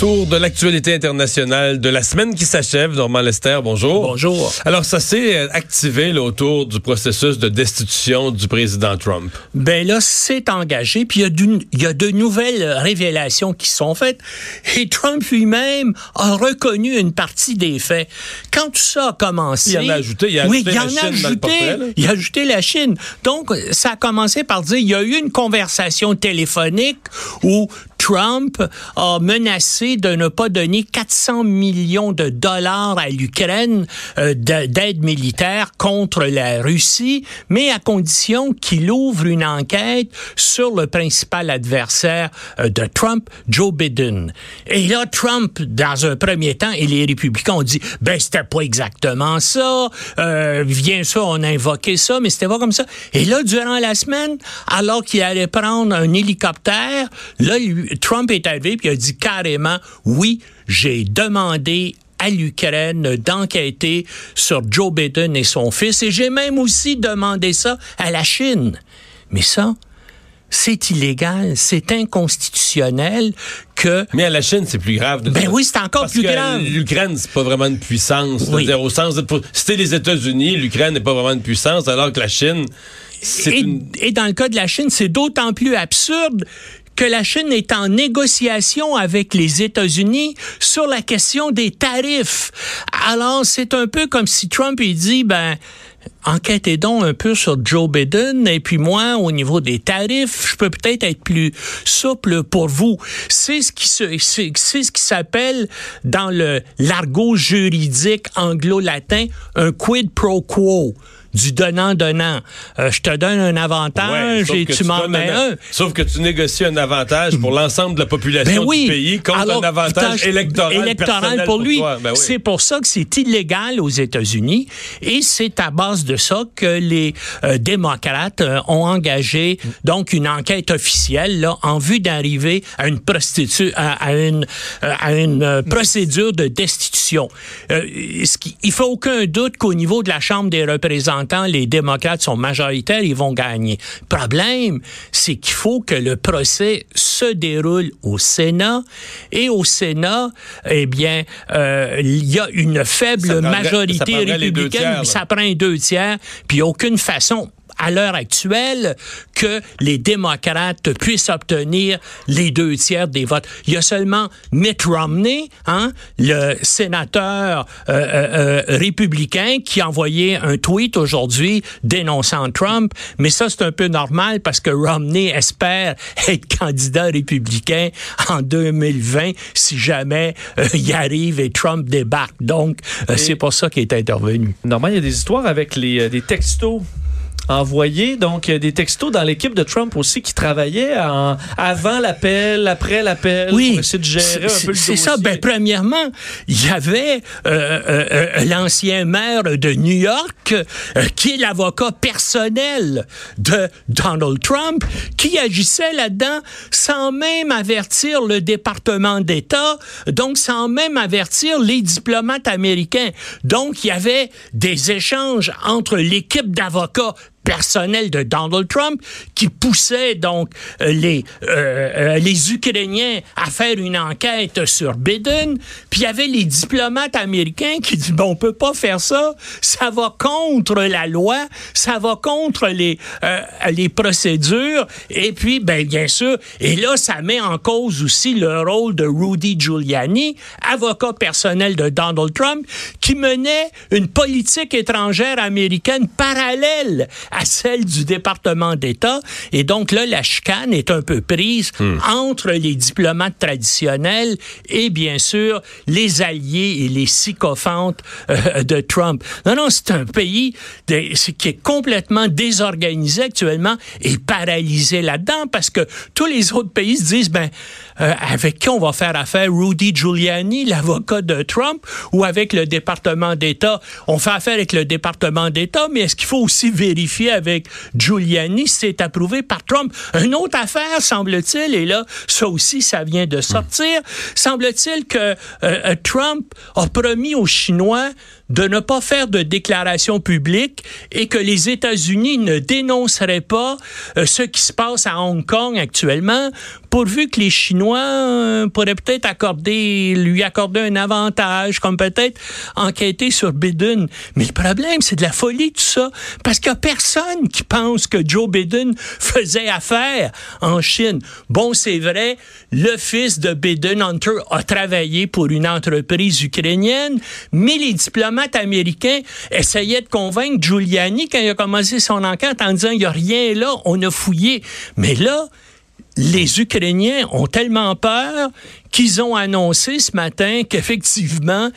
Tour de l'actualité internationale de la semaine qui s'achève. Normand Lester, bonjour. Bonjour. Alors, ça s'est euh, activé là, autour du processus de destitution du président Trump. Ben là, c'est engagé, puis il y, a y de nouvelles révélations qui sont faites. Et Trump lui-même a reconnu une partie des faits. Quand tout ça a commencé... Il en a ajouté, il a oui, ajouté il la en a Chine ajouté, portrait, il a ajouté la Chine. Donc, ça a commencé par dire, il y a eu une conversation téléphonique où Trump a menacé de ne pas donner 400 millions de dollars à l'Ukraine euh, de- d'aide militaire contre la Russie, mais à condition qu'il ouvre une enquête sur le principal adversaire euh, de Trump, Joe Biden. Et là, Trump, dans un premier temps, et les républicains ont dit, ben c'était pas exactement ça, euh, bien on a invoqué ça, mais c'était pas comme ça. Et là, durant la semaine, alors qu'il allait prendre un hélicoptère, là, lui- Trump est arrivé puis il a dit carrément, oui, j'ai demandé à l'Ukraine d'enquêter sur Joe Biden et son fils, et j'ai même aussi demandé ça à la Chine. Mais ça, c'est illégal, c'est inconstitutionnel que Mais à la Chine, c'est plus grave. de Ben dire- oui, c'est encore Parce plus que grave. L'Ukraine, c'est pas vraiment une puissance. Oui. C'est-à-dire, au sens de, pour- c'était les États-Unis, l'Ukraine n'est pas vraiment une puissance, alors que la Chine, c'est Et, une. et dans le cas de la Chine, c'est d'autant plus absurde que la Chine est en négociation avec les États-Unis sur la question des tarifs. Alors, c'est un peu comme si Trump il dit, ben, enquêtez donc un peu sur Joe Biden et puis moi, au niveau des tarifs, je peux peut-être être plus souple pour vous. C'est ce qui s'appelle dans le l'argot juridique anglo-latin un quid pro quo du donnant-donnant. Euh, je te donne un avantage et tu m'en mets un. Sauf que tu négocies un avantage pour l'ensemble de la population Ben oui. du pays contre Alors, un avantage électoral, électoral pour lui. Ben oui. C'est pour ça que c'est illégal aux États-Unis et c'est à base de ça que les euh, démocrates euh, ont engagé donc une enquête officielle là, en vue d'arriver à une prostitu- à, à une à une procédure de destitution. Ce qui, il fait aucun doute qu'au niveau de la Chambre des représentants, les démocrates sont majoritaires, ils vont gagner. Problème, c'est qu'il faut que le procès se déroule au Sénat. Et au Sénat, eh bien, euh, il y a une faible majorité républicaine, ça prend deux tiers, puis aucune façon à l'heure actuelle que les démocrates puissent obtenir les deux tiers des votes. Il y a seulement Mitt Romney, hein, le sénateur euh, euh, euh, républicain, qui a envoyé un tweet aujourd'hui dénonçant Trump. Mais ça, c'est un peu normal parce que Romney espère être candidat républicain en 2020 si jamais euh, il arrive et Trump débarque. Donc, c'est pour ça qu'il est intervenu. Normalement, il y a des histoires avec les, des textos envoyés. Donc, euh, des textos dans l'équipe de Trump aussi qui travaillaient en- avant l'appel, après l'appel, Oui, pour essayer de gérer un c'est- peu le C'est ça. Ben, premièrement, il y avait euh, euh, euh, l'ancien maire de New York, euh, qui est l'avocat personnel de Donald Trump, qui agissait là-dedans sans même avertir le département d'État, donc sans même avertir les diplomates américains. Donc, il y avait des échanges entre l'équipe d'avocats personnel de Donald Trump qui poussait donc euh, les euh, euh, les Ukrainiens à faire une enquête sur Biden, puis il y avait les diplomates américains qui disaient bon on peut pas faire ça, ça va contre la loi, ça va contre les les procédures. Et puis ben bien sûr et là ça met en cause aussi le rôle de Rudy Giuliani, avocat personnel de Donald Trump qui menait une politique étrangère américaine parallèle à celle du département d'État. Et donc là, la chicane est un peu prise entre les diplomates traditionnels et bien sûr les alliés et les sycophantes euh, de Trump. Non, non, c'est un pays de- qui est complètement désorganisé actuellement et paralysé là-dedans parce que tous les autres pays se disent, ben, euh, avec qui on va faire affaire? Rudy Giuliani, l'avocat de Trump, ou avec le département d'État? On fait affaire avec le département d'État, mais est-ce qu'il faut aussi vérifier avec Giuliani c'est approuvé par Trump? Une autre affaire, semble-t-il, et là, ça aussi, ça vient de sortir. Semble-t-il que euh, euh, Trump a promis aux Chinois de ne pas faire de déclaration publique et que les États-Unis ne dénonceraient pas euh, ce qui se passe à Hong Kong actuellement, pourvu que les Chinois pourraient peut-être accorder, lui accorder un avantage, comme peut-être enquêter sur Biden. Mais le problème, c'est de la folie tout ça, parce qu'il n'y a personne qui pense que Joe Biden faisait affaire en Chine. Bon, c'est vrai, le fils de Biden, Hunter, a travaillé pour une entreprise ukrainienne, mais les diplomates américains essayaient de convaincre Giuliani quand il a commencé son enquête en disant il n'y a rien là, on a fouillé. Mais là, les Ukrainiens ont tellement peur qu'ils ont annoncé ce matin qu'effectivement,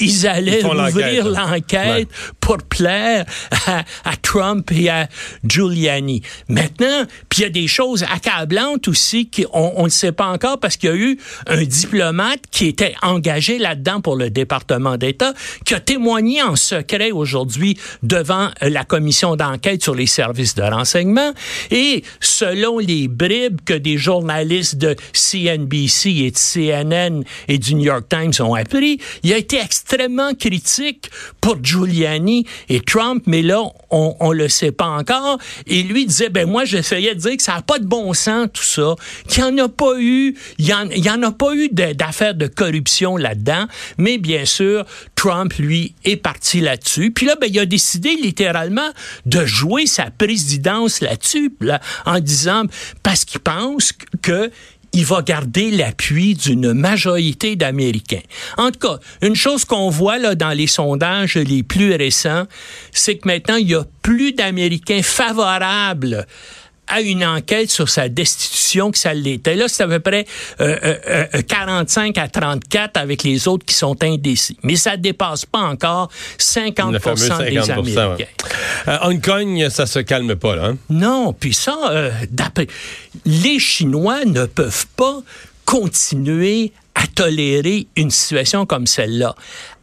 ils allaient ouvrir l'enquête pour plaire à, Trump et à Giuliani. Maintenant, puis il y a des choses accablantes aussi qu'on ne sait pas encore parce qu'il y a eu un diplomate qui était engagé là-dedans pour le département d'État qui a témoigné en secret aujourd'hui devant la commission d'enquête sur les services de renseignement. Et selon les bribes que des journalistes de CNBC et de CNN et du New York Times ont appris, il a été extrêmement critique pour Giuliani et Trump, mais là, on ne le sait pas encore. Et lui disait, ben moi, j'essayais de dire que ça n'a pas de bon sens, tout ça, qu'il n'y en a pas eu, il y en, a pas eu d'affaires de corruption là-dedans, mais bien sûr, Trump, lui, est parti là-dessus. Puis là, ben, il a décidé littéralement de jouer sa présidence là-dessus, là, en disant, parce qu'il pense que il va garder l'appui d'une majorité d'Américains. En tout cas, une chose qu'on voit là dans les sondages les plus récents, c'est que maintenant il y a plus d'Américains favorables à une enquête sur sa destitution que ça l'était. Là, c'est à peu près 45 euh, euh, euh, à 34 avec les autres qui sont indécis. Mais ça dépasse pas encore 50%, des Américains. Hong Kong, ça se calme pas, là. Hein? Non, puis ça, d'après... Les Chinois ne peuvent pas continuer à tolérer une situation comme celle-là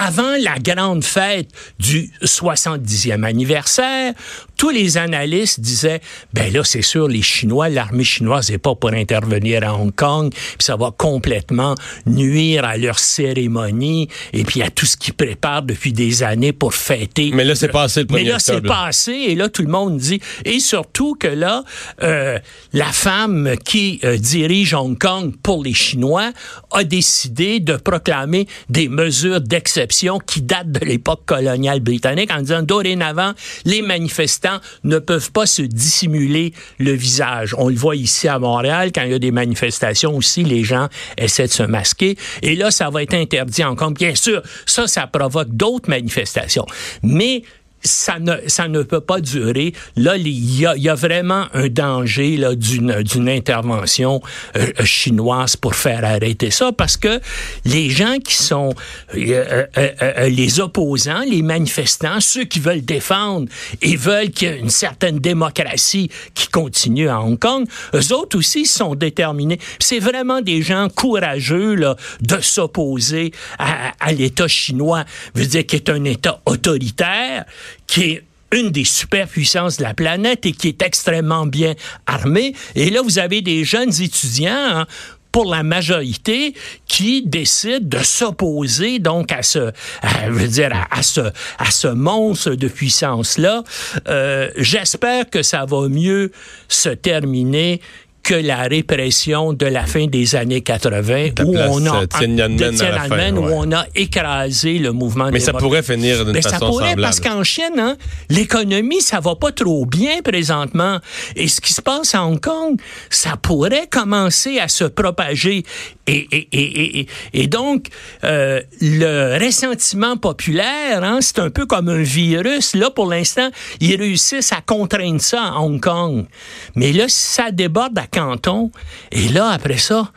avant la grande fête du 70e anniversaire, tous les analystes disaient, ben là, c'est sûr, les Chinois, l'armée chinoise n'est pas pour intervenir à Hong Kong, puis ça va complètement nuire à leur cérémonie et puis à tout ce qu'ils préparent depuis des années pour fêter. Mais là, c'est passé le premier Mais là, c'est passé, et là, tout le monde dit, et surtout que là, euh, la femme qui euh, dirige Hong Kong pour les Chinois a décidé de proclamer des mesures d'exception qui date de l'époque coloniale britannique en disant dorénavant, les manifestants ne peuvent pas se dissimuler le visage. On le voit ici à Montréal, quand il y a des manifestations aussi, les gens essaient de se masquer. Et là, ça va être interdit encore. Bien sûr, ça, ça provoque d'autres manifestations. Mais ça ne, ça ne peut pas durer. Là, il y a, y a, vraiment un danger là d'une, d'une intervention euh, chinoise pour faire arrêter ça, parce que les gens qui sont euh, euh, les opposants, les manifestants, ceux qui veulent défendre et veulent qu'il y ait une certaine démocratie qui continue à Hong Kong, eux autres aussi sont déterminés. C'est vraiment des gens courageux là, de s'opposer à, à l'État chinois, veut dire qu'il est un État autoritaire qui est une des superpuissances de la planète et qui est extrêmement bien armée. Et là, vous avez des jeunes étudiants, hein, pour la majorité qui décident de s'opposer donc à ce, à, veux dire, à, ce, à ce monstre de puissance là. Euh, J'espère que ça va mieux se terminer que la répression de la fin des années 80 où on a de où on a écrasé le mouvement Mais ça pourrait finir d'une façon ça pourrait semblable. parce qu'en Chine hein, l'économie ça va pas trop bien présentement. Et ce qui se passe à Hong Kong ça pourrait commencer à se propager. Et, et, et, et donc euh, le ressentiment populaire hein, c'est un peu comme un virus. Là pour l'instant ils réussissent à contraindre ça à Hong Kong. Mais là ça déborde à canton. Et là, après ça,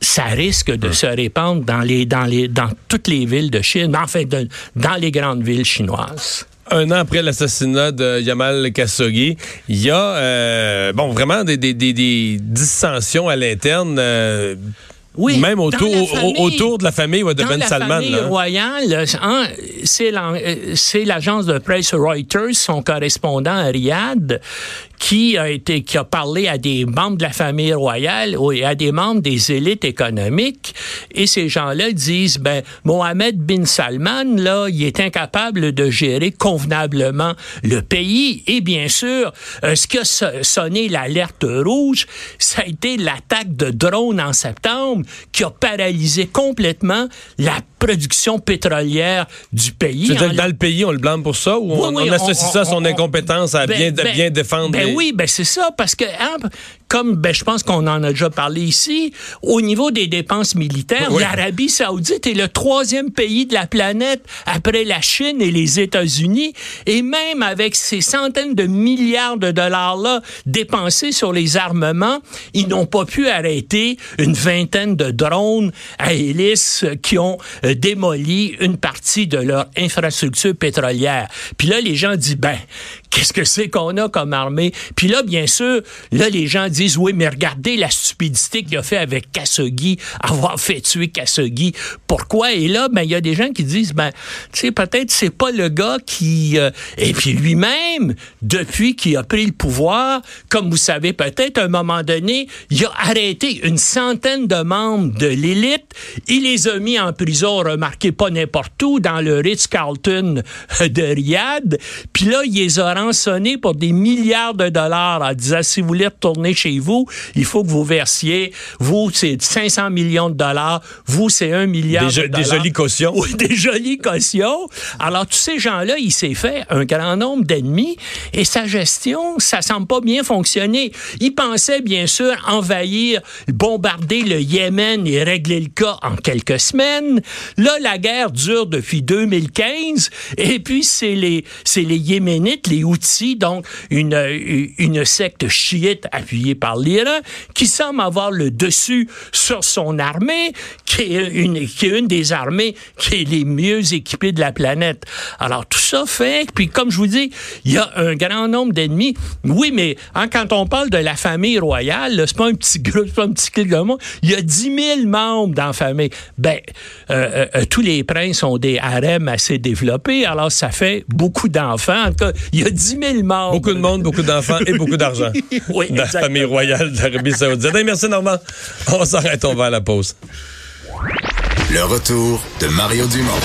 ça risque de se répandre dans, les, dans, les, dans toutes les villes de Chine, enfin, dans les grandes villes chinoises un an après l'assassinat de Yamal Khashoggi, il y a euh, bon vraiment des, des, des, dissensions à l'interne. Euh, Oui, Même autour, famille. autour de la famille ouais, de Dans Ben la Salman. famille là. royale, hein, euh, c'est l'agence de presse Reuters, son correspondant à Riyad, qui a été qui a parlé à des membres de la famille royale ou à des membres des élites économiques et ces gens-là disent ben Mohamed bin Salman là, il est incapable de gérer convenablement le pays et bien sûr euh, ce qui a so- sonné l'alerte rouge, ça a été l'attaque de drones en septembre qui a paralysé complètement la production pétrolière du pays. Que dans le pays, on le blâme pour ça ou Oui, on, oui, on associe on- ça à son on- incompétence à Ben, bien, ben, bien défendre Ben les- oui, ben c'est ça, parce que hein, comme ben, je pense qu'on en a déjà parlé ici, au niveau des dépenses militaires, Oui. l'Arabie saoudite est le troisième pays de la planète après la Chine et les États-Unis, et même avec ces centaines de milliards de dollars-là dépensés sur les armements, ils n'ont pas pu arrêter une vingtaine de drones à hélice qui ont euh, démoli une partie de leur infrastructure pétrolière. Puis là, les gens disent, ben, qu'est-ce que c'est qu'on a comme armée? Puis là, bien sûr, là, les gens disent, oui, mais regardez la stupidité qu'il a fait avec Khashoggi, avoir fait tuer Khashoggi. Pourquoi? Et là, ben, il y a des gens qui disent, ben, tu sais, peut-être c'est pas le gars qui... euh, et puis lui-même, depuis qu'il a pris le pouvoir, comme vous savez peut-être, à un moment donné, il a arrêté une centaine de membres de l'élite. Il les a mis en prison, remarquez pas n'importe où, dans le Ritz-Carlton de Riyad. Puis là, il les a rançonnés pour des milliards de dollars en disant, si vous voulez retourner chez vous, il faut que vous versiez, vous, c'est 500 millions de dollars, vous, c'est un milliard Des de des dollars. jolies cautions. Oui, des jolies cautions. Alors, tous ces gens-là, il s'est fait un grand nombre d'ennemis et sa gestion, ça semble pas bien fonctionner. Il pensait, bien sûr, envahir, bombarder le Yémen et régler le cas en quelques semaines. Là, la guerre dure depuis 2015 et puis c'est les, c'est les Yéménites, les Houthis, donc une, une secte chiite appuyée par l'Iran, qui semble avoir le dessus sur son armée, qui est une, qui est une des armées qui est les mieux équipées de la planète. Alors, tout ça fait, puis comme je vous dis, il y a un grand nombre d'ennemis. Oui, mais hein, quand on parle de la famille royale, c'est pas un petit groupe, c'est pas un petit clic de monde. Il y a 10 000 membres dans la famille. Ben, euh, euh, euh, tous les princes ont des harems assez développés, alors ça fait beaucoup d'enfants. En tout cas, il y a 10 000 membres. Beaucoup de monde, beaucoup d'enfants et beaucoup d'argent. Oui, de la exactement. Famille royale d'Arabie Saoudite. Merci Normand. On s'arrête, on va à la pause. Le retour de Mario Dumont.